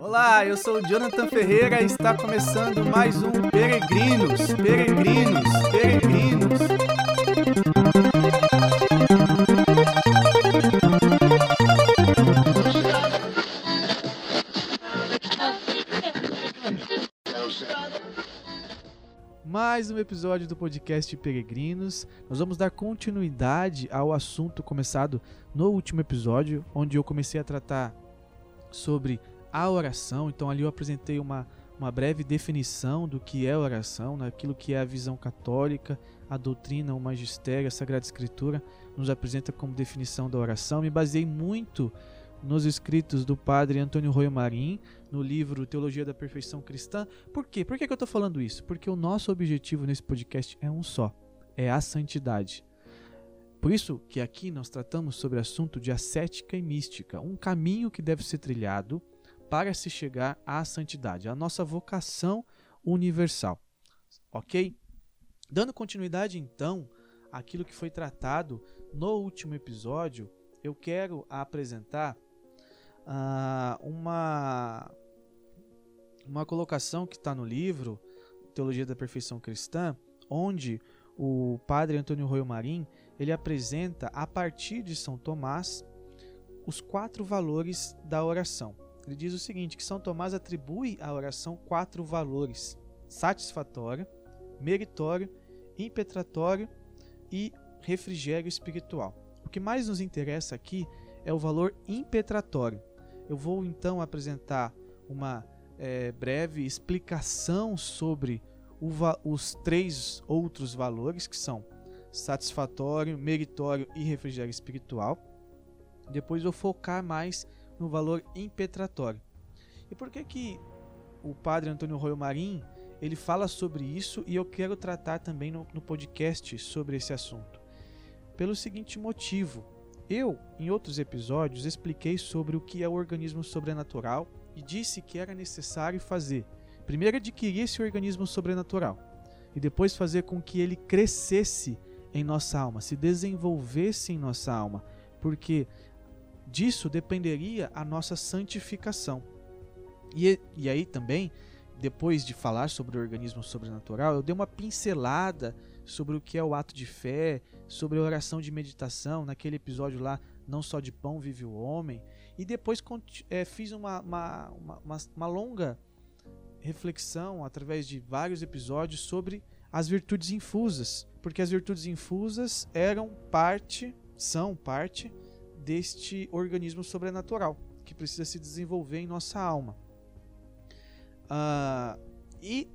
Olá, eu sou o Jonathan Ferreira e está começando mais um Peregrinos, Peregrinos, Peregrinos. Mais um episódio do podcast Peregrinos. Nós vamos dar continuidade ao assunto começado no último episódio, onde eu comecei a tratar sobre a oração. Então ali eu apresentei uma, uma breve definição do que é oração, naquilo que é a visão católica, a doutrina, o magistério, a Sagrada Escritura nos apresenta como definição da oração. Me baseei muito nos escritos do padre Antônio Royo Marim, no livro Teologia da Perfeição Cristã. Por quê? Por que, que eu estou falando isso? Porque o nosso objetivo nesse podcast é um só, é a santidade. Por isso que aqui nós tratamos sobre o assunto de ascética e mística, um caminho que deve ser trilhado para se chegar à santidade, a nossa vocação universal. Ok? Dando continuidade então àquilo que foi tratado no último episódio, eu quero apresentar uh, uma, uma colocação que está no livro Teologia da Perfeição Cristã, onde o padre Antônio Royo Marim ele apresenta a partir de São Tomás os quatro valores da oração. Ele diz o seguinte: que São Tomás atribui à oração quatro valores: satisfatório, meritório, impetratório e refrigério espiritual. O que mais nos interessa aqui é o valor impetratório. Eu vou então apresentar uma é, breve explicação sobre os três outros valores que são satisfatório, meritório e refrigério espiritual. Depois vou focar mais no valor impetratório. E por que que o padre Antônio Royo Marim ele fala sobre isso e eu quero tratar também no, no podcast sobre esse assunto? Pelo seguinte motivo. Eu, em outros episódios, expliquei sobre o que é o organismo sobrenatural e disse que era necessário fazer. Primeiro, adquirir esse organismo sobrenatural e depois fazer com que ele crescesse em nossa alma, se desenvolvesse em nossa alma, porque disso dependeria a nossa santificação. E, e aí também, depois de falar sobre o organismo sobrenatural, eu dei uma pincelada sobre o que é o ato de fé, sobre a oração de meditação, naquele episódio lá, não só de pão vive o homem, e depois é, fiz uma, uma, uma, uma longa reflexão através de vários episódios sobre as virtudes infusas, porque as virtudes infusas eram parte, são parte deste organismo sobrenatural que precisa se desenvolver em nossa alma. Uh, e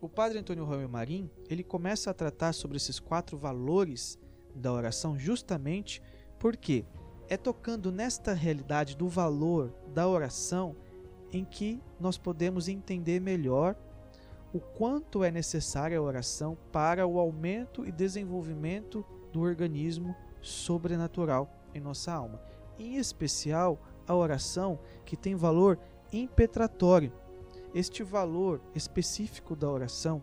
o padre Antônio Romeu Marim ele começa a tratar sobre esses quatro valores da oração justamente porque é tocando nesta realidade do valor da oração em que nós podemos entender melhor o quanto é necessária a oração para o aumento e desenvolvimento do organismo sobrenatural em nossa alma. Em especial, a oração que tem valor impetratório. Este valor específico da oração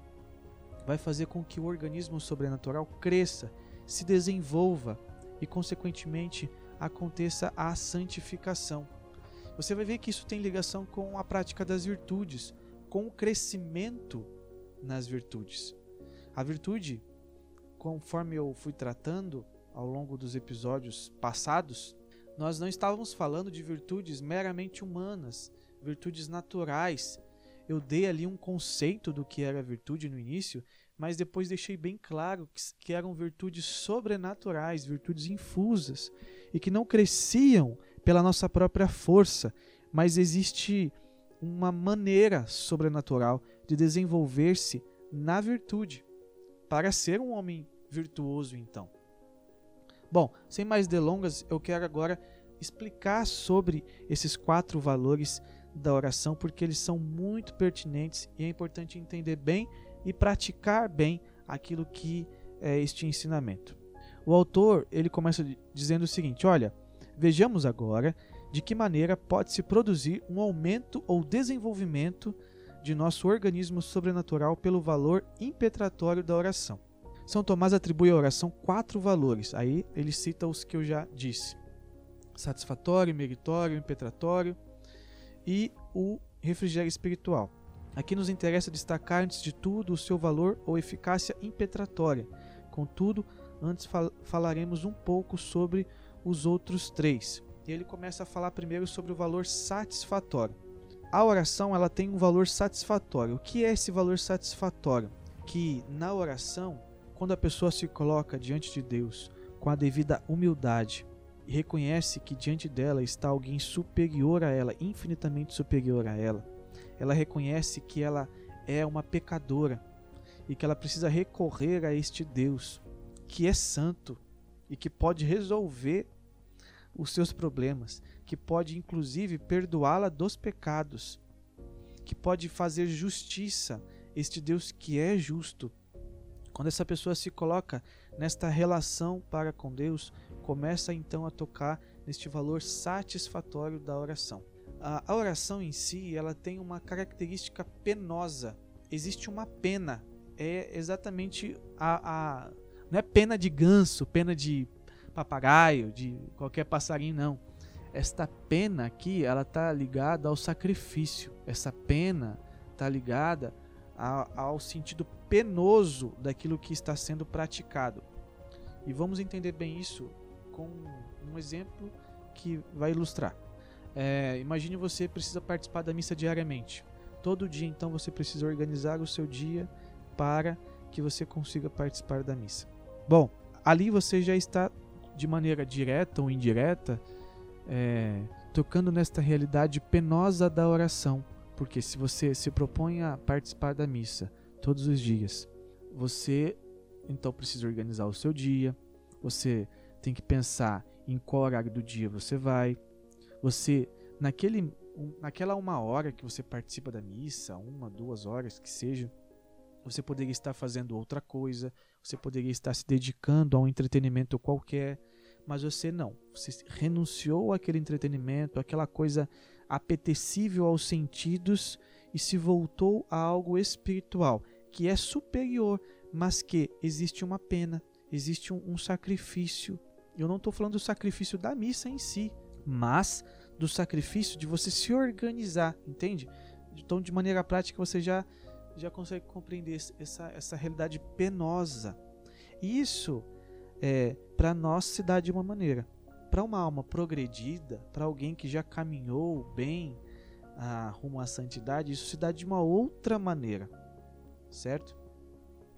vai fazer com que o organismo sobrenatural cresça, se desenvolva e, consequentemente, aconteça a santificação. Você vai ver que isso tem ligação com a prática das virtudes, com o crescimento nas virtudes. A virtude, conforme eu fui tratando ao longo dos episódios passados, nós não estávamos falando de virtudes meramente humanas, virtudes naturais. Eu dei ali um conceito do que era virtude no início, mas depois deixei bem claro que, eram virtudes sobrenaturais, virtudes infusas, e que não cresciam pela nossa própria força, mas existe uma maneira sobrenatural de desenvolver-se na virtude, para ser um homem virtuoso, então. Bom, sem mais delongas, eu quero agora explicar sobre esses quatro valores da oração, porque eles são muito pertinentes e é importante entender bem e praticar bem aquilo que é este ensinamento. O autor ele começa dizendo o seguinte: olha, vejamos agora de que maneira pode se produzir um aumento ou desenvolvimento de nosso organismo sobrenatural pelo valor impetratório da oração. São Tomás atribui à oração quatro valores. Aí ele cita os que eu já disse: satisfatório, meritório, impetratório e o refrigério espiritual. Aqui nos interessa destacar antes de tudo o seu valor ou eficácia impetratória. Contudo, antes fal falaremos um pouco sobre os outros três. E ele começa a falar primeiro sobre o valor satisfatório. A oração ela tem um valor satisfatório. O que é esse valor satisfatório? Que na oração, quando a pessoa se coloca diante de Deus com a devida humildade e reconhece que diante dela está alguém superior a ela, infinitamente superior a ela, ela reconhece que ela é uma pecadora e que ela precisa recorrer a este Deus que é santo e que pode resolver os seus problemas, que pode inclusive perdoá-la dos pecados, que pode fazer justiça, este Deus que é justo. Quando essa pessoa se coloca nesta relação para com Deus, começa então a tocar neste valor satisfatório da oração. A, oração em si, ela tem uma característica penosa. Existe uma pena. É exatamente a, a não é pena de ganso, pena de papagaio, de qualquer passarinho, não. Esta pena aqui, ela está ligada ao sacrifício. Essa pena está ligada ao sentido penoso daquilo que está sendo praticado. E vamos entender bem isso com um exemplo que vai ilustrar. É, imagine você precisa participar da missa diariamente. Todo dia, então, você precisa organizar o seu dia para que você consiga participar da missa. Bom, ali você já está de maneira direta ou indireta, é, tocando nesta realidade penosa da oração. Porque se você se propõe a participar da missa todos os dias, você então precisa organizar o seu dia, você tem que pensar em qual horário do dia você vai, você naquele, naquela uma hora que você participa da missa, uma, duas horas que seja, você poderia estar fazendo outra coisa, você poderia estar se dedicando a um entretenimento qualquer, mas você não. Você renunciou àquele entretenimento, àquela coisa apetecível aos sentidos e se voltou a algo espiritual, que é superior, mas que existe uma pena, existe um, um sacrifício. Eu não estou falando do sacrifício da missa em si, mas do sacrifício de você se organizar, entende? Então, de maneira prática, você já já consegue compreender essa, essa realidade penosa. Isso é, para nós se dá de uma maneira. Para uma alma progredida, para alguém que já caminhou bem ah, rumo à santidade, isso se dá de uma outra maneira, certo?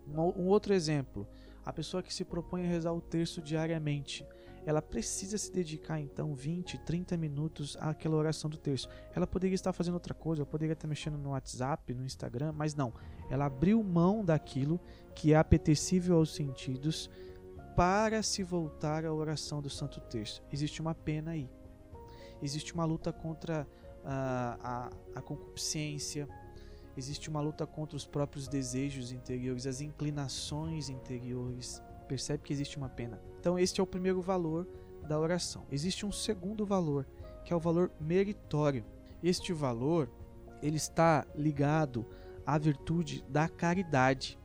Um, outro exemplo, a pessoa que se propõe a rezar o terço diariamente, ela precisa se dedicar então 20, 30 minutos àquela oração do terço. Ela poderia estar fazendo outra coisa, ela poderia estar mexendo no WhatsApp, no Instagram, mas não. Ela abriu mão daquilo que é apetecível aos sentidos para se voltar à oração do Santo Terço. Existe uma pena aí. Existe uma luta contra a, a, a concupiscência, existe uma luta contra os próprios desejos interiores, as inclinações interiores percebe que existe uma pena. Então, este é o primeiro valor da oração. Existe um segundo valor, que é o valor meritório. Este valor, ele está ligado à virtude da caridade.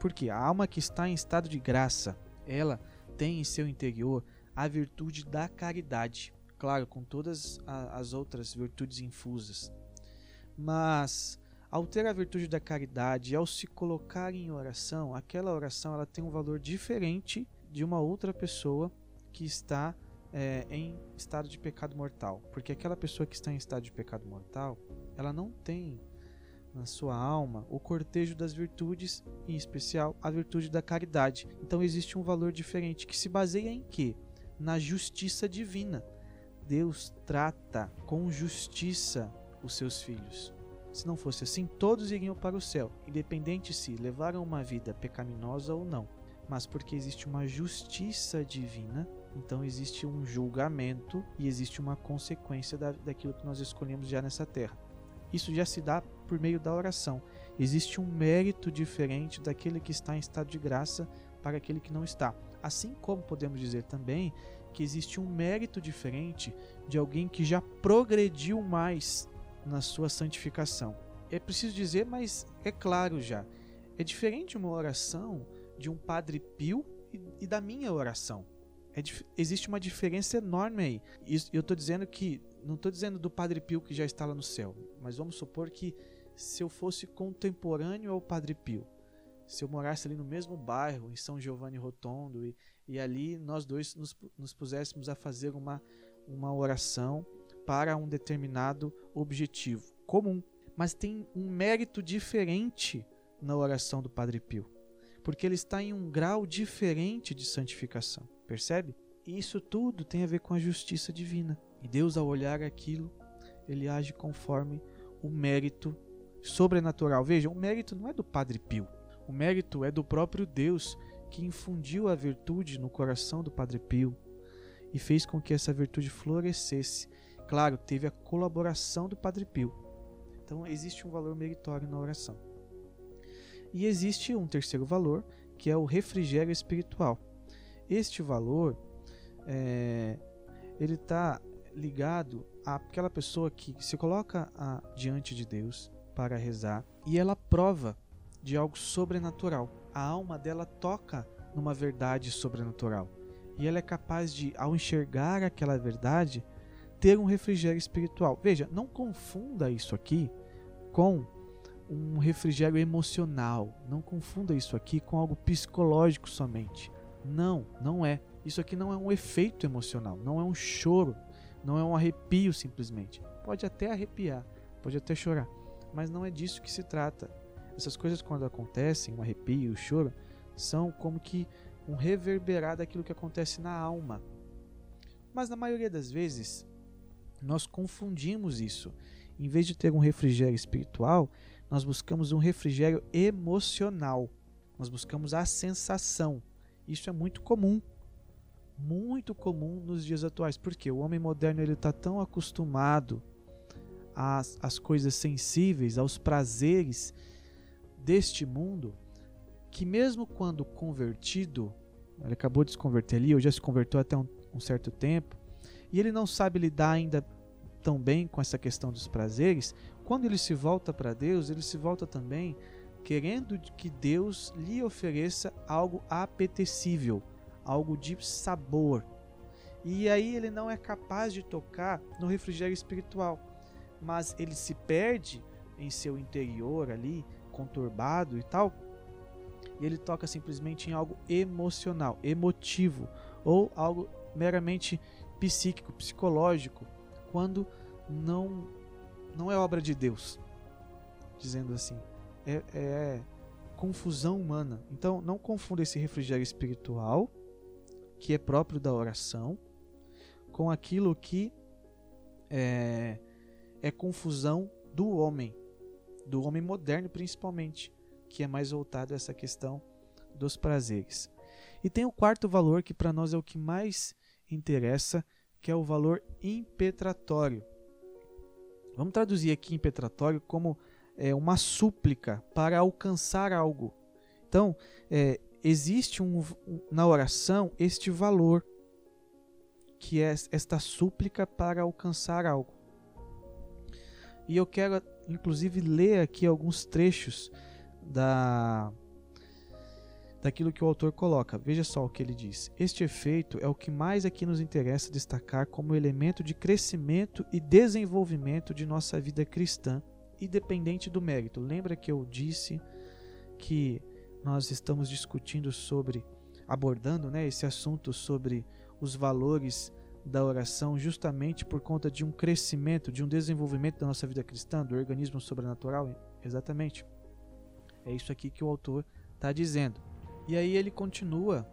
Porque a alma que está em estado de graça, ela tem em seu interior a virtude da caridade. Claro, com todas as outras virtudes infusas. Mas ao ter a virtude da caridade, ao se colocar em oração, aquela oração ela tem um valor diferente de uma outra pessoa que está é, em estado de pecado mortal. Porque aquela pessoa que está em estado de pecado mortal, ela não tem na sua alma o cortejo das virtudes, em especial a virtude da caridade. Então existe um valor diferente que se baseia em quê? Na justiça divina. Deus trata com justiça os seus filhos. Se não fosse assim, todos iriam para o céu, independente se levaram uma vida pecaminosa ou não. Mas porque existe uma justiça divina, então existe um julgamento e existe uma consequência da, daquilo que nós escolhemos já nessa terra. Isso já se dá por meio da oração. Existe um mérito diferente daquele que está em estado de graça para aquele que não está. Assim como podemos dizer também que existe um mérito diferente de alguém que já progrediu mais na sua santificação. É preciso dizer, mas é claro já. É diferente uma oração de um Padre Pio e, e da minha oração. É, existe uma diferença enorme aí. eu estou dizendo que não estou dizendo do Padre Pio que já está lá no céu, mas vamos supor que se eu fosse contemporâneo ao Padre Pio, se eu morasse ali no mesmo bairro, em São Giovanni Rotondo, e, e ali nós dois nos, nos puséssemos a fazer uma, uma oração para um determinado objetivo comum. Mas tem um mérito diferente na oração do Padre Pio, porque ele está em um grau diferente de santificação, percebe? Isso tudo tem a ver com a justiça divina. E Deus, ao olhar aquilo, ele age conforme o mérito sobrenatural. Veja, o mérito não é do Padre Pio. O mérito é do próprio Deus que infundiu a virtude no coração do Padre Pio e fez com que essa virtude florescesse. Claro, teve a colaboração do Padre Pio. Então existe um valor meritório na oração. E existe um terceiro valor, que é o refrigério espiritual. Este valor é, ele está ligado àquela pessoa que se coloca a, diante de Deus para rezar e ela prova de algo sobrenatural. A alma dela toca numa verdade sobrenatural. E ela é capaz de, ao enxergar aquela verdade, ter um refrigério espiritual. Veja, não confunda isso aqui com um refrigério emocional. Não confunda isso aqui com algo psicológico somente. Não, não é. Isso aqui não é um efeito emocional, não é um choro, não é um arrepio simplesmente. Pode até arrepiar, pode até chorar, mas não é disso que se trata. Essas coisas, quando acontecem, um arrepio, o um choro, são como que um reverberar daquilo que acontece na alma. Mas na maioria das vezes, nós confundimos isso. Em vez de ter um refrigério espiritual, nós buscamos um refrigério emocional. Nós buscamos a sensação. Isso é muito comum. Muito comum nos dias atuais. Porque o homem moderno ele está tão acostumado às, às coisas sensíveis, aos prazeres deste mundo, que mesmo quando convertido, ele acabou de se converter ali, ou já se converteu até um, um certo tempo, e ele não sabe lidar ainda tão bem com essa questão dos prazeres, quando ele se volta para Deus, ele se volta também querendo que Deus lhe ofereça algo apetecível, algo de sabor. E aí ele não é capaz de tocar no refrigério espiritual, mas ele se perde em seu interior ali, conturbado e tal, e ele toca simplesmente em algo emocional, emotivo, ou algo meramente psíquico, psicológico, quando não não é obra de Deus, dizendo assim, é, é confusão humana. Então não confunda esse refrigério espiritual, que é próprio da oração, com aquilo que é, é confusão do homem, do homem moderno principalmente, que é mais voltado a essa questão dos prazeres. E tem o quarto valor que para nós é o que mais interessa, que é o valor impetratório. Vamos traduzir aqui impetratório como é, uma súplica para alcançar algo. Então, é, existe um, um, na oração este valor, que é esta súplica para alcançar algo. E eu quero inclusive ler aqui alguns trechos da daquilo que o autor coloca. Veja só o que ele diz. Este efeito é o que mais aqui nos interessa destacar como elemento de crescimento e desenvolvimento de nossa vida cristã, independente do mérito. Lembra que eu disse que nós estamos discutindo sobre abordando, né, esse assunto sobre os valores da oração justamente por conta de um crescimento, de um desenvolvimento da nossa vida cristã, do organismo sobrenatural? Exatamente. É isso aqui que o autor está dizendo. E aí ele continua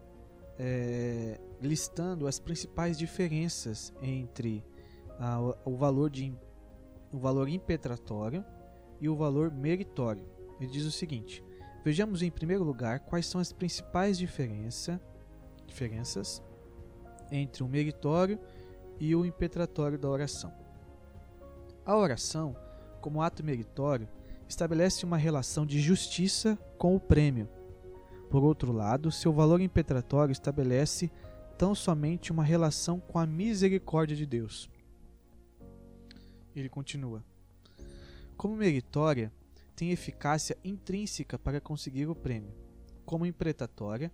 é, listando as principais diferenças entre a, o valor de o valor impetratório e o valor meritório. Ele diz o seguinte: vejamos em primeiro lugar quais são as principais diferença, diferenças entre o meritório e o impetratório da oração. A oração, como ato meritório, estabelece uma relação de justiça com o prêmio. Por outro lado, seu valor impetratório estabelece tão somente uma relação com a misericórdia de Deus. Ele continua: Como meritória, tem eficácia intrínseca para conseguir o prêmio. Como imprecatória,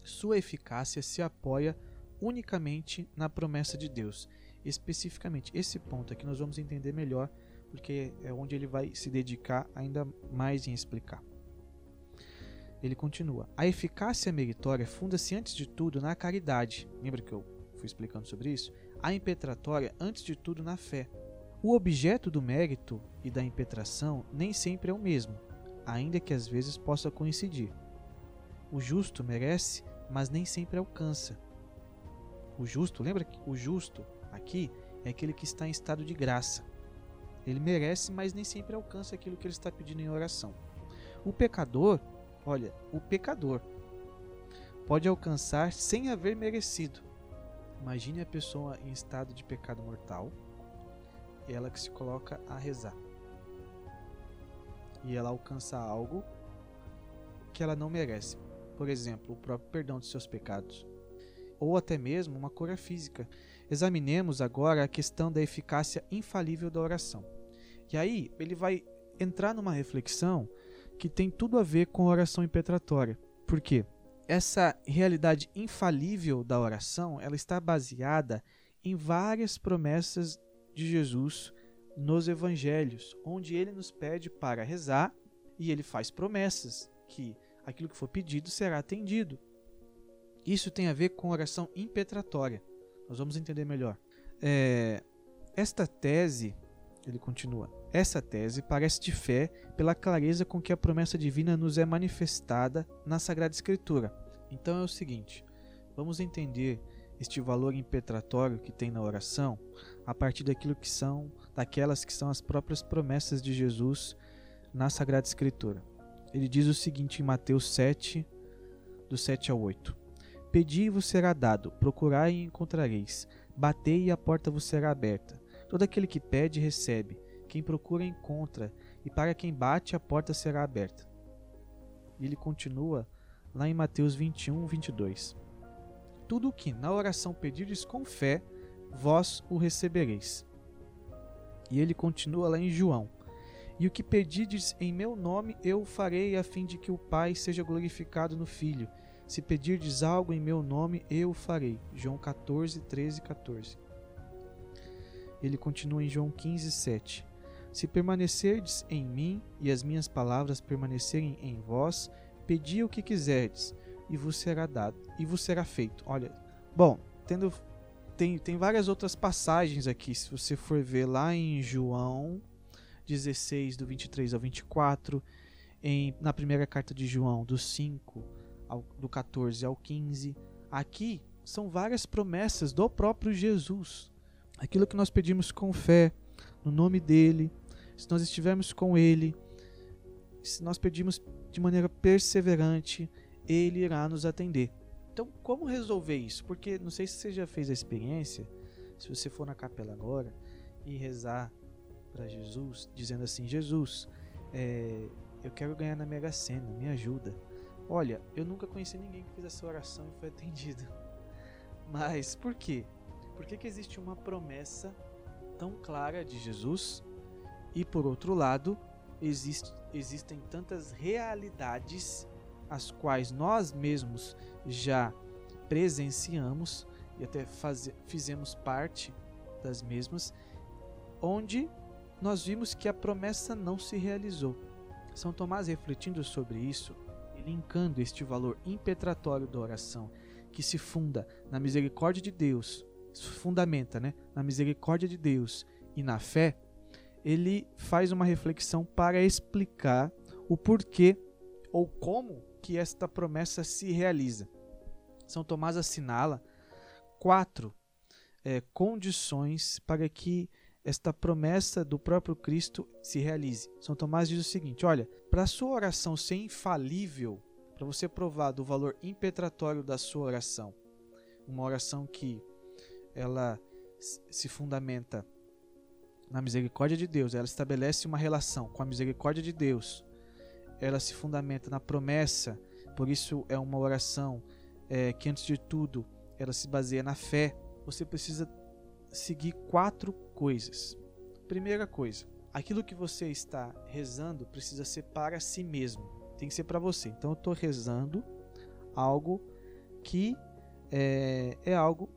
sua eficácia se apoia unicamente na promessa de Deus. especificamente. Esse ponto aqui nós vamos entender melhor, porque é onde ele vai se dedicar ainda mais em explicar. Ele continua: A eficácia meritória funda-se antes de tudo na caridade. Lembra que eu fui explicando sobre isso? A impetratória, antes de tudo, na fé. O objeto do mérito e da impetração nem sempre é o mesmo, ainda que às vezes possa coincidir. O justo merece, mas nem sempre alcança. O justo, lembra que o justo aqui é aquele que está em estado de graça. Ele merece, mas nem sempre alcança aquilo que ele está pedindo em oração. O pecador Olha, o pecador pode alcançar sem haver merecido. Imagine a pessoa em estado de pecado mortal, ela que se coloca a rezar. E ela alcança algo que ela não merece. Por exemplo, o próprio perdão de seus pecados. Ou até mesmo uma cura física. Examinemos agora a questão da eficácia infalível da oração. E aí, ele vai entrar numa reflexão que tem tudo a ver com a oração impetratória. Por quê? Essa realidade infalível da oração, ela está baseada em várias promessas de Jesus nos evangelhos, onde ele nos pede para rezar e ele faz promessas que aquilo que for pedido será atendido. Isso tem a ver com oração impetratória. Nós vamos entender melhor. É, esta tese, ele continua, essa tese parece de fé pela clareza com que a promessa divina nos é manifestada na Sagrada Escritura. Então é o seguinte: vamos entender este valor impetratório que tem na oração a partir daquilo que são, daquelas que são as próprias promessas de Jesus na Sagrada Escritura. Ele diz o seguinte em Mateus 7, do 7 ao 8: Pedi e vos será dado, procurai e encontrareis, batei e a porta vos será aberta. Todo aquele que pede, recebe quem procura encontra, e para quem bate a porta será aberta. E ele continua lá em Mateus 21, 22. Tudo o que na oração pedirdes com fé, vós o recebereis. E ele continua lá em João. E o que pedirdes em meu nome, eu o farei, a fim de que o Pai seja glorificado no Filho. Se pedirdes algo em meu nome, eu o farei. João 14, 13 14. Ele continua em João 15, 7. Se permanecerdes em mim e as minhas palavras permanecerem em vós, pedi o que quiserdes e vos será dado e vos será feito. Olha, bom, tendo tem, tem várias outras passagens aqui, se você for ver lá em João 16 do 23 ao 24, em na primeira carta de João do 5 ao, do 14 ao 15, aqui são várias promessas do próprio Jesus. Aquilo que nós pedimos com fé no nome dele, se nós estivermos com Ele, se nós pedirmos de maneira perseverante, Ele irá nos atender. Então, como resolver isso? Porque não sei se você já fez a experiência, se você for na capela agora e rezar para Jesus, dizendo assim: Jesus, é, eu quero ganhar na Mega Sena, me ajuda. Olha, eu nunca conheci ninguém que fez essa oração e foi atendido. Mas por quê? Por que, que existe uma promessa tão clara de Jesus e por outro lado, existe, existem tantas realidades as quais nós mesmos já presenciamos e até faz, fizemos parte das mesmas, onde nós vimos que a promessa não se realizou. São Tomás, refletindo sobre isso e linkando este valor impetratório da oração, que se funda na misericórdia de Deus, fundamenta né, na misericórdia de Deus e na fé, ele faz uma reflexão para explicar o porquê ou como que esta promessa se realiza. São Tomás assinala quatro é, condições para que esta promessa do próprio Cristo se realize. São Tomás diz o seguinte: olha, para a sua oração ser infalível, para você provar do valor impetratório da sua oração, uma oração que ela se fundamenta na misericórdia de Deus, ela estabelece uma relação com a misericórdia de Deus, ela se fundamenta na promessa, por isso é uma oração é, que, antes de tudo, ela se baseia na fé. Você precisa seguir quatro coisas. Primeira coisa, aquilo que você está rezando precisa ser para si mesmo, tem que ser para você. Então, eu estou rezando algo que é, é algo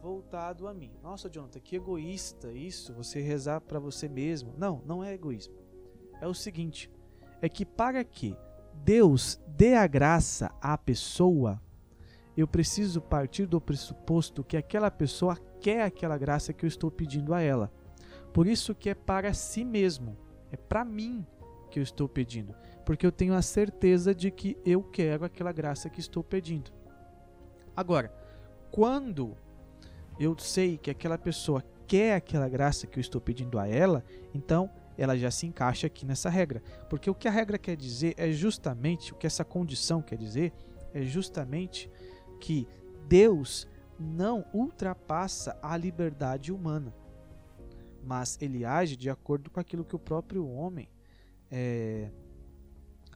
voltado a mim. Nossa, Jonathan, que egoísta isso, você rezar para você mesmo. Não, não é egoísmo. É o seguinte, é que para que Deus dê a graça à pessoa, eu preciso partir do pressuposto que aquela pessoa quer aquela graça que eu estou pedindo a ela. Por isso que é para si mesmo, é para mim que eu estou pedindo, porque eu tenho a certeza de que eu quero aquela graça que estou pedindo. Agora, quando eu sei que aquela pessoa quer aquela graça que eu estou pedindo a ela, então ela já se encaixa aqui nessa regra. Porque o que a regra quer dizer é justamente, o que essa condição quer dizer, é justamente que Deus não ultrapassa a liberdade humana, mas ele age de acordo com aquilo que o próprio homem é,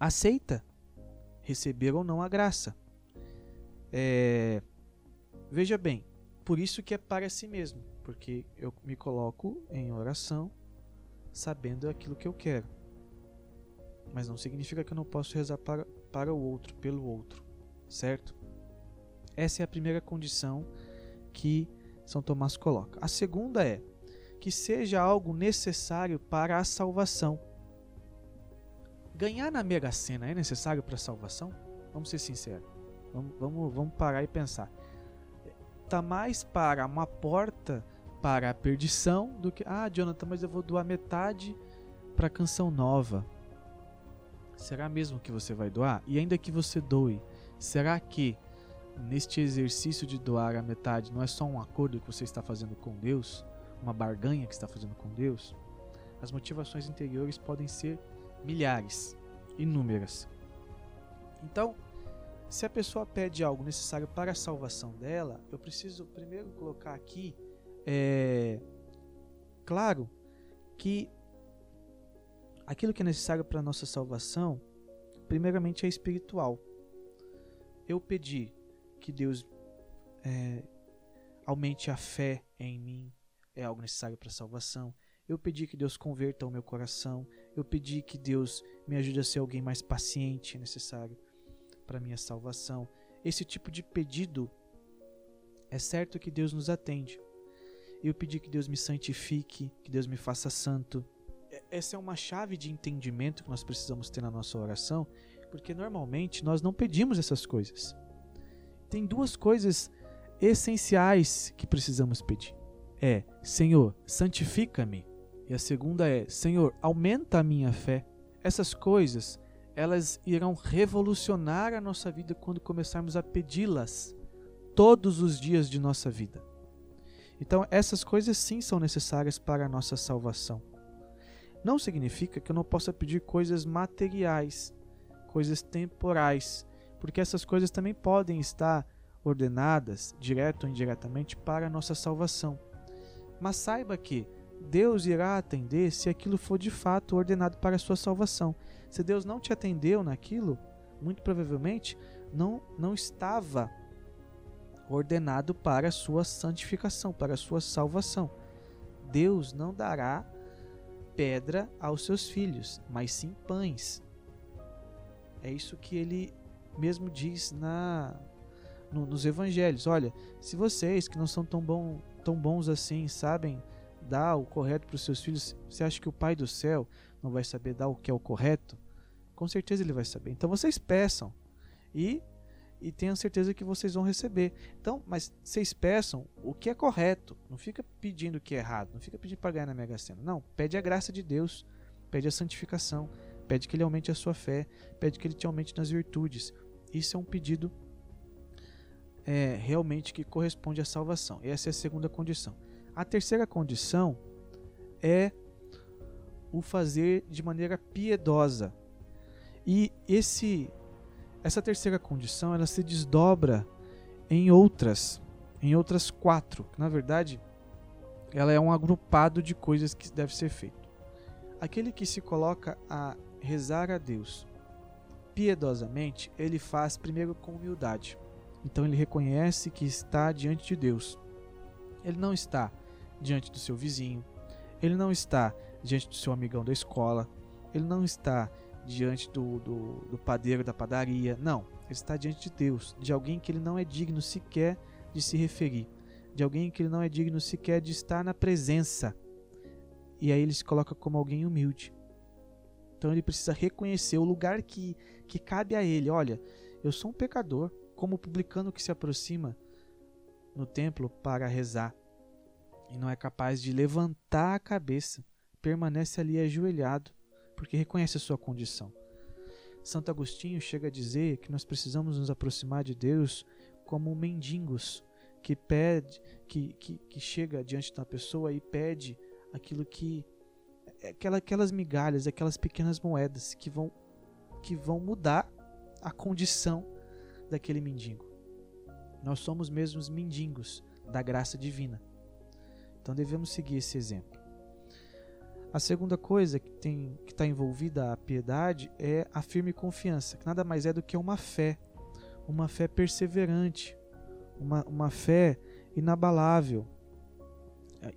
aceita receber ou não a graça. É, veja bem, por isso que é para si mesmo, porque eu me coloco em oração sabendo aquilo que eu quero. Mas não significa que eu não posso rezar para, para o outro, pelo outro, certo? Essa é a primeira condição que São Tomás coloca. A segunda é que seja algo necessário para a salvação. Ganhar na Mega Sena é necessário para a salvação? Vamos ser sinceros. Vamos, vamos, vamos parar e pensar. Está mais para uma porta para a perdição do que, ah, Jonathan, mas eu vou doar metade para a canção nova. Será mesmo que você vai doar? E ainda que você doe, será que neste exercício de doar a metade não é só um acordo que você está fazendo com Deus, uma barganha que está fazendo com Deus, as motivações interiores podem ser milhares, inúmeras. Então, se a pessoa pede algo necessário para a salvação dela, eu preciso primeiro colocar aqui, é, claro, que aquilo que é necessário para a nossa salvação, primeiramente é espiritual. Eu pedi que Deus é, aumente a fé em mim, é algo necessário para a salvação. Eu pedi que Deus converta o meu coração. Eu pedi que Deus me ajude a ser alguém mais paciente, é necessário para minha salvação. Esse tipo de pedido é certo que Deus nos atende. Eu pedi que Deus me santifique, que Deus me faça santo. Essa é uma chave de entendimento que nós precisamos ter na nossa oração, porque normalmente nós não pedimos essas coisas tem duas coisas essenciais que precisamos pedir. É, Senhor, santifica-me. E a segunda é, Senhor, aumenta a minha fé. Essas coisas, elas irão revolucionar a nossa vida quando começarmos a pedi-las todos os dias de nossa vida. Então, essas coisas sim são necessárias para a nossa salvação. Não significa que eu não possa pedir coisas materiais, coisas temporais, porque essas coisas também podem estar ordenadas, direto ou indiretamente, para a nossa salvação. Mas saiba que Deus irá atender se aquilo for de fato ordenado para a sua salvação. Se Deus não te atendeu naquilo, muito provavelmente não, não estava ordenado para a sua santificação, para a sua salvação. Deus não dará pedra aos seus filhos, mas sim pães. É isso que ele mesmo diz na no, nos evangelhos. Olha, se vocês que não são tão, bom, tão bons assim sabem dar o correto para os seus filhos, você acha que o Pai do céu não vai saber dar o que é o correto? Com certeza ele vai saber. Então vocês peçam e e tenham certeza que vocês vão receber. Então, mas vocês peçam o que é correto. Não fica pedindo o que é errado. Não fica pedindo para ganhar na Mega Sena. Não, pede a graça de Deus. Pede a santificação. Pede que Ele aumente a sua fé, pede que Ele te aumente nas virtudes. Isso é um pedido é, realmente que corresponde à salvação. Essa é a segunda condição. A terceira condição é o fazer de maneira piedosa. E esse essa terceira condição ela se desdobra em outras, em outras quatro. Na verdade, ela é um agrupado de coisas que deve ser feito. Aquele que se coloca a rezar a Deus piedosamente, ele faz primeiro com humildade. Então ele reconhece que está diante de Deus. Ele não está diante do seu vizinho, ele não está diante do seu amigão da escola, ele não está diante do, do, do padeiro da padaria. Não, ele está diante de Deus, de alguém que ele não é digno sequer de se referir, de alguém que ele não é digno sequer de estar na presença. E aí ele se coloca como alguém humilde. Então ele precisa reconhecer o lugar que, que cabe a ele. Olha, eu sou um pecador, como o publicano que se aproxima no templo para rezar e não é capaz de levantar a cabeça, permanece ali ajoelhado, porque reconhece a sua condição. Santo Agostinho chega a dizer que nós precisamos nos aproximar de Deus como mendigos que pede, que, que, que chega diante da pessoa e pede aquilo que é aquela, aquelas migalhas, aquelas pequenas moedas que vão que vão mudar a condição daquele mendigo. Nós somos mesmos mendigos da graça divina. Então devemos seguir esse exemplo. A segunda coisa que tem que está envolvida a piedade é a firme confiança, que nada mais é do que uma fé, uma fé perseverante, uma, uma fé inabalável.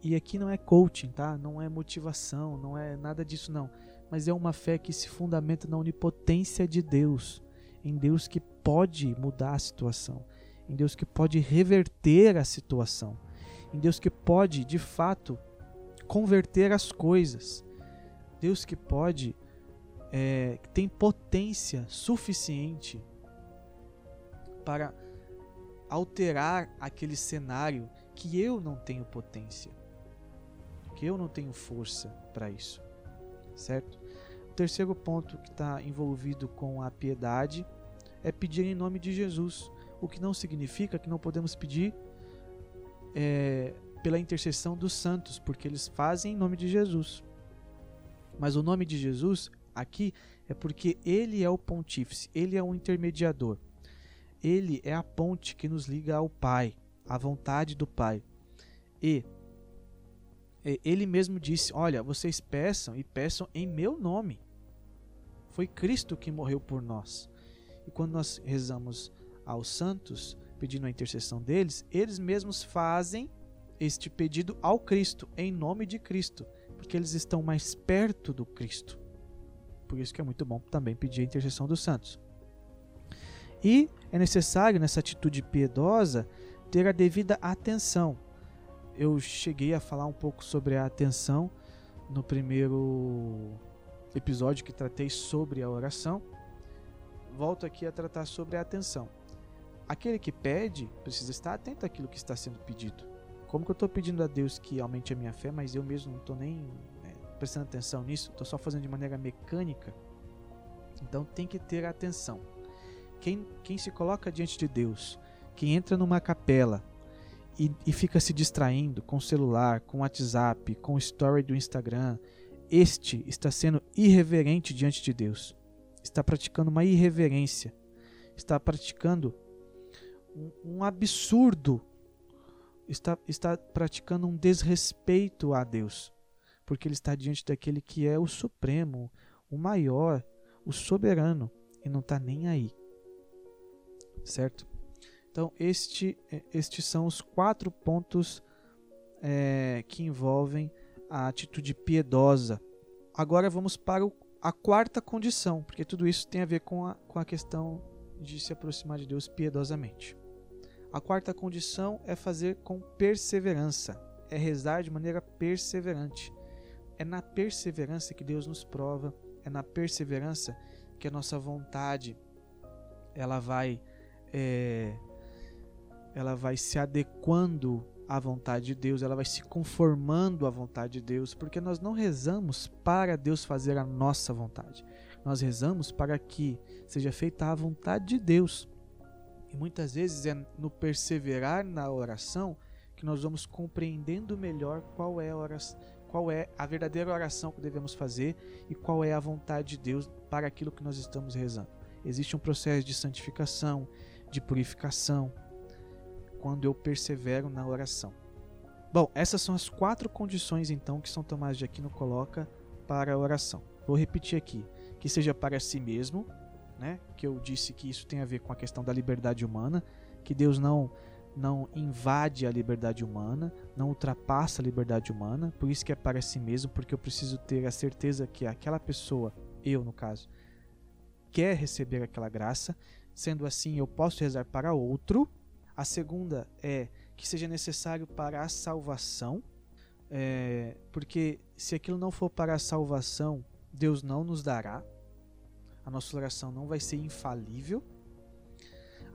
E aqui não é coaching, tá? Não é motivação, não é nada disso não, mas é uma fé que se fundamenta na onipotência de Deus, em Deus que pode mudar a situação, em Deus que pode reverter a situação, em Deus que pode, de fato, converter as coisas. Deus que pode, é, que tem potência suficiente para alterar aquele cenário que eu não tenho potência, que eu não tenho força para isso, certo? O terceiro ponto que está envolvido com a piedade é pedir em nome de Jesus, o que não significa que não podemos pedir é, pela intercessão dos santos, porque eles fazem em nome de Jesus. Mas o nome de Jesus aqui é porque ele é o pontífice, ele é o intermediador. Ele é a ponte que nos liga ao Pai, à vontade do Pai. E ele mesmo disse: Olha, vocês peçam e peçam em meu nome. Foi Cristo que morreu por nós. E quando nós rezamos aos santos, pedindo a intercessão deles, eles mesmos fazem este pedido ao Cristo, em nome de Cristo, porque eles estão mais perto do Cristo. Por isso que é muito bom também pedir a intercessão dos santos. E é necessário, nessa atitude piedosa, ter a devida atenção. Eu cheguei a falar um pouco sobre a atenção no primeiro episódio que tratei sobre a oração. Volto aqui a tratar sobre a atenção. Aquele que pede precisa estar atento àquilo que está sendo pedido. Como que eu estou pedindo a Deus que aumente a minha fé, mas eu mesmo não estou nem é, prestando atenção nisso, estou só fazendo de maneira mecânica? Então tem que ter atenção. Quem, quem se coloca diante de Deus, quem entra numa capela e, e fica se distraindo com o celular, com o WhatsApp, com o story do Instagram, este está sendo irreverente diante de Deus. Está praticando uma irreverência. Está praticando um, um absurdo, está, está praticando um desrespeito a Deus, porque ele está diante daquele que é o Supremo, o maior, o soberano, e não está nem aí. Certo? Então, este, estes são os quatro pontos é, que envolvem a atitude piedosa. Agora vamos para o, a quarta condição, porque tudo isso tem a ver com a, com a questão de se aproximar de Deus piedosamente. A quarta condição é fazer com perseverança, é rezar de maneira perseverante. É na perseverança que Deus nos prova, é na perseverança que a nossa vontade ela vai é, ela vai se adequando à vontade de Deus, ela vai se conformando à vontade de Deus, porque nós não rezamos para Deus fazer a nossa vontade. Nós rezamos para que seja feita a vontade de Deus. Muitas vezes é no perseverar na oração que nós vamos compreendendo melhor qual é a oração, qual é a verdadeira oração que devemos fazer e qual é a vontade de Deus para aquilo que nós estamos rezando. Existe um processo de santificação, de purificação, quando eu persevero na oração. Bom, essas são as quatro condições então que São Tomás de Aquino coloca para a oração. Vou repetir aqui: que seja para si mesmo, né? Que eu disse que isso tem a ver com a questão da liberdade humana, que Deus não não invade a liberdade humana, não ultrapassa a liberdade humana, por isso que é para si mesmo, porque eu preciso ter a certeza que aquela pessoa, eu no caso, quer receber aquela graça. Sendo assim, eu posso rezar para outro. A segunda é que seja necessário para a salvação, é, porque se aquilo não for para a salvação, Deus não nos dará, a nossa oração não vai ser infalível.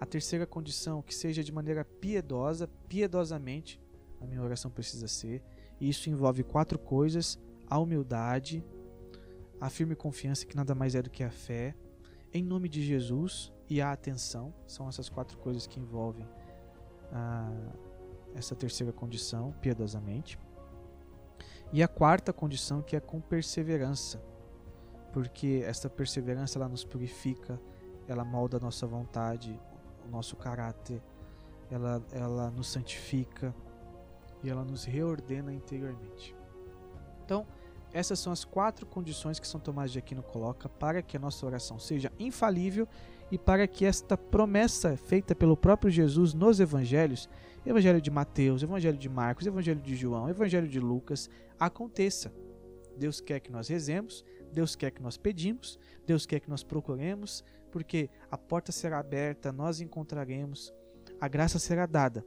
A terceira condição, que seja de maneira piedosa, piedosamente, a minha oração precisa ser. E isso envolve quatro coisas: a humildade, a firme confiança, que nada mais é do que a fé, em nome de Jesus e a atenção. São essas quatro coisas que envolvem ah, essa terceira condição, piedosamente. E a quarta condição, que é com perseverança, porque esta perseverança ela nos purifica, ela molda a nossa vontade, o nosso caráter, ela, ela nos santifica e ela nos reordena interiormente. Então, essas são as quatro condições que São Tomás de Aquino coloca para que a nossa oração seja infalível e para que esta promessa feita pelo próprio Jesus nos evangelhos, Evangelho de Mateus, Evangelho de Marcos, Evangelho de João, Evangelho de Lucas, aconteça. Deus quer que nós rezemos, Deus quer que nós pedimos, Deus quer que nós procuremos, porque a porta será aberta, nós encontraremos, a graça será dada.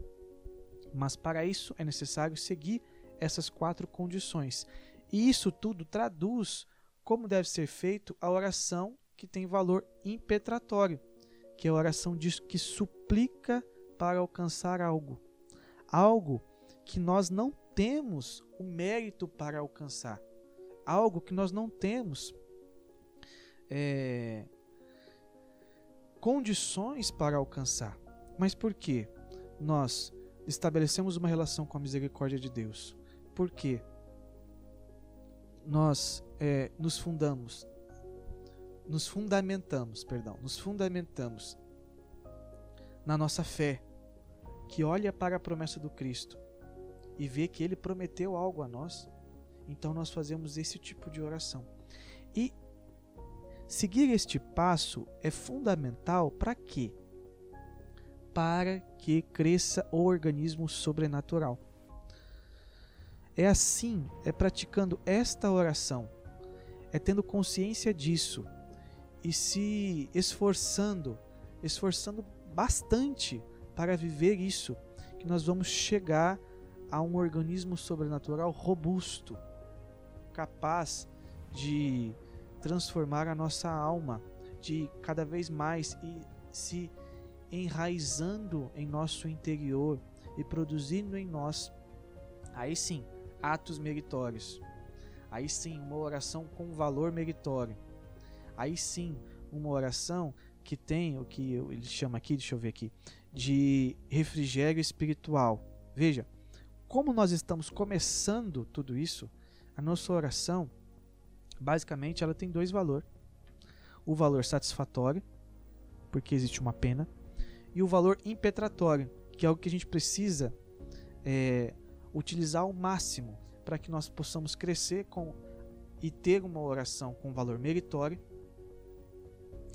Mas para isso é necessário seguir essas quatro condições. E isso tudo traduz como deve ser feito a oração que tem valor impetratório, que é a oração que suplica para alcançar algo. Algo que nós não temos o mérito para alcançar. Algo que nós não temos é, condições para alcançar. Mas por quê? Nós estabelecemos uma relação com a misericórdia de Deus. Por quê? nós é, nos fundamos, nos fundamentamos, perdão, nos fundamentamos na nossa fé, que olha para a promessa do Cristo e vê que Ele prometeu algo a nós, então nós fazemos esse tipo de oração. E seguir este passo é fundamental para quê? Para que cresça o organismo sobrenatural. É assim, é praticando esta oração, é tendo consciência disso e se esforçando, esforçando bastante para viver isso, que nós vamos chegar a um organismo sobrenatural robusto, capaz de transformar a nossa alma, de cada vez mais e se enraizando em nosso interior e produzindo em nós, aí sim, atos meritórios. Aí sim, uma oração com valor meritório. Aí sim, uma oração que tem o que ele chama aqui, deixa eu ver aqui, de refrigério espiritual. Veja, como nós estamos começando tudo isso, a nossa oração, basicamente, ela tem dois valores. O valor satisfatório, porque existe uma pena, e o valor impetratório, que é o que a gente precisa é, utilizar ao máximo para que nós possamos crescer com e ter uma oração com valor meritório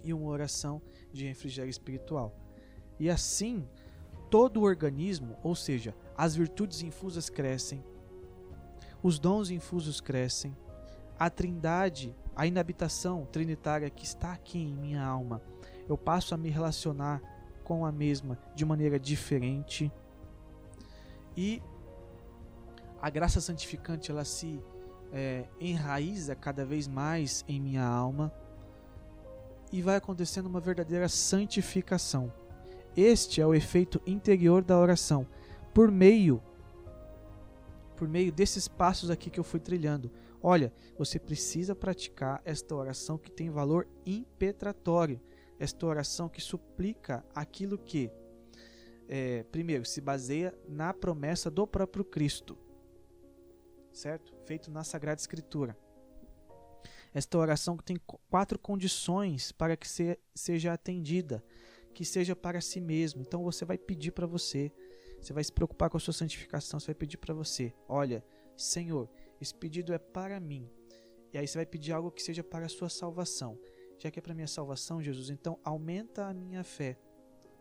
e uma oração de refrigério espiritual. E assim, todo o organismo, ou seja, as virtudes infusas crescem, os dons infusos crescem, a trindade, a inabitação trinitária que está aqui em minha alma, eu passo a me relacionar com a mesma de maneira diferente. E a graça santificante ela se é, enraiza cada vez mais em minha alma e vai acontecendo uma verdadeira santificação. Este é o efeito interior da oração, por meio por meio desses passos aqui que eu fui trilhando. Olha, você precisa praticar esta oração que tem valor impetratório, esta oração que suplica aquilo que, é, primeiro, se baseia na promessa do próprio Cristo certo? Feito na Sagrada Escritura. Esta oração tem quatro condições para que se, seja atendida, que seja para si mesmo. Então você vai pedir para você, você vai se preocupar com a sua santificação, você vai pedir para você: olha, Senhor, esse pedido é para mim. E aí você vai pedir algo que seja para a sua salvação. Já que é para minha salvação, Jesus, então aumenta a minha fé.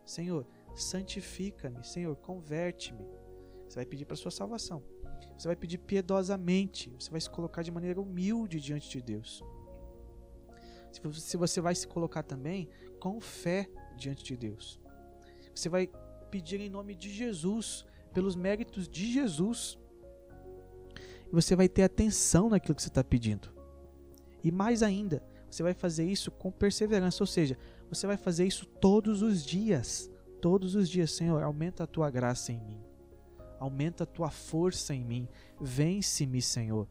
Senhor, santifica-me. Senhor, converte-me. Você vai pedir para a sua salvação. Você vai pedir piedosamente, você vai se colocar de maneira humilde diante de Deus. Se você vai se colocar também com fé diante de Deus. Você vai pedir em nome de Jesus, pelos méritos de Jesus. E você vai ter atenção naquilo que você está pedindo. E mais ainda, você vai fazer isso com perseverança, ou seja, você vai fazer isso todos os dias. Todos os dias, Senhor, aumenta a tua graça em mim. Aumenta a tua força em mim. Vence-me, Senhor.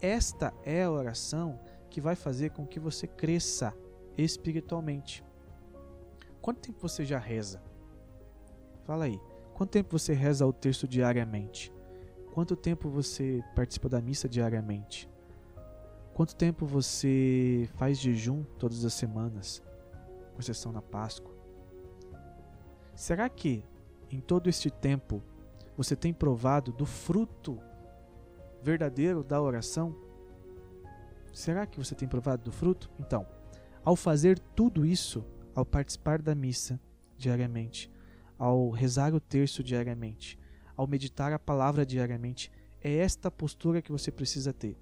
Esta é a oração que vai fazer com que você cresça espiritualmente. Quanto tempo você já reza? Fala aí. Quanto tempo você reza o texto diariamente? Quanto tempo você participa da missa diariamente? Quanto tempo você faz jejum todas as semanas, com exceção na Páscoa? Será que em todo este tempo você tem provado do fruto verdadeiro da oração? Será que você tem provado do fruto? Então, ao fazer tudo isso, ao participar da missa diariamente, ao rezar o terço diariamente, ao meditar a palavra diariamente, é esta postura que você precisa ter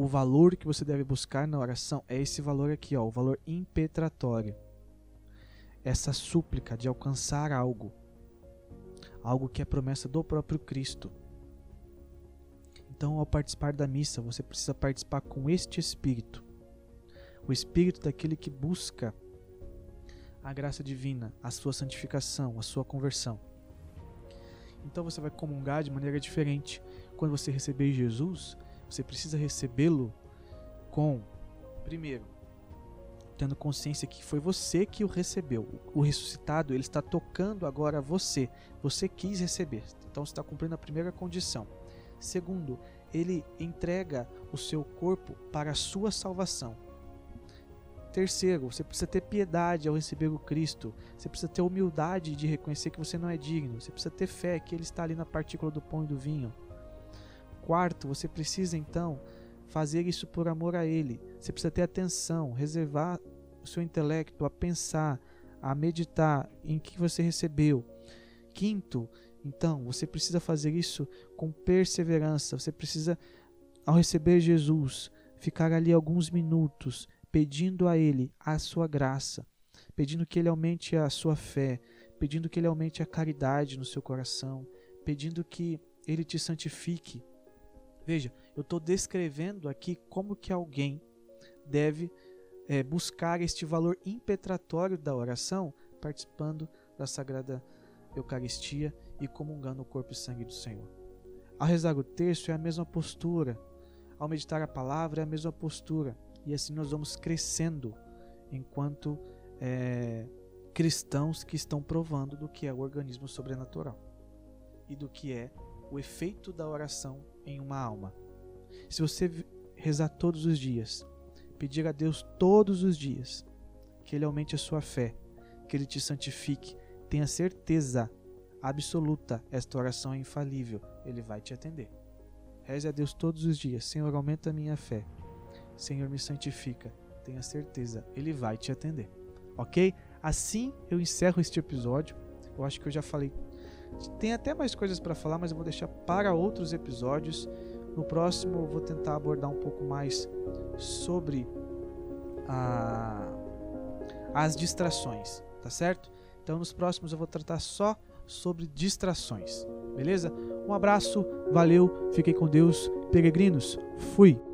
o valor que você deve buscar na oração é esse valor aqui, ó, o valor impetratório. Essa súplica de alcançar algo, algo que é promessa do próprio Cristo. Então, ao participar da missa, você precisa participar com este espírito, o espírito daquele que busca a graça divina, a sua santificação, a sua conversão. Então você vai comungar de maneira diferente. Quando você receber Jesus, você precisa recebê-lo com, primeiro, tendo consciência que foi você que o recebeu. O ressuscitado, ele está tocando agora você. Você quis receber. Então você está cumprindo a primeira condição. Segundo, ele entrega o seu corpo para a sua salvação. Terceiro, você precisa ter piedade ao receber o Cristo. Você precisa ter humildade de reconhecer que você não é digno. Você precisa ter fé que Ele está ali na partícula do pão e do vinho. Quarto, você precisa então fazer isso por amor a Ele. Você precisa ter atenção, reservar o seu intelecto a pensar, a meditar em que você recebeu. Quinto, então, você precisa fazer isso com perseverança. Você precisa, ao receber Jesus, ficar ali alguns minutos pedindo a Ele a sua graça, pedindo que Ele aumente a sua fé, pedindo que Ele aumente a caridade no seu coração, pedindo que Ele te santifique. Veja, eu estou descrevendo aqui como que alguém deve é, buscar este valor impetratório da oração, participando da Sagrada Eucaristia e comungando o corpo e sangue do Senhor. Ao rezar o terço é a mesma postura, ao meditar a palavra é a mesma postura, e assim nós vamos crescendo enquanto é, cristãos que estão provando do que é o organismo sobrenatural e do que é o efeito da oração em uma alma. Se você rezar todos os dias, pedir a Deus todos os dias que Ele aumente a sua fé, que Ele te santifique, tenha certeza absoluta, esta oração é infalível, Ele vai te atender. Reze a Deus todos os dias, Senhor, aumenta a minha fé, Senhor, me santifica, tenha certeza, Ele vai te atender. Ok? Assim eu encerro este episódio. Eu acho que eu já falei tem até mais coisas para falar, mas eu vou deixar para outros episódios. No próximo eu vou tentar abordar um pouco mais sobre a, as distrações, tá certo? Então nos próximos eu vou tratar só sobre distrações, beleza? Um abraço, valeu, fiquem com Deus, peregrinos, fui!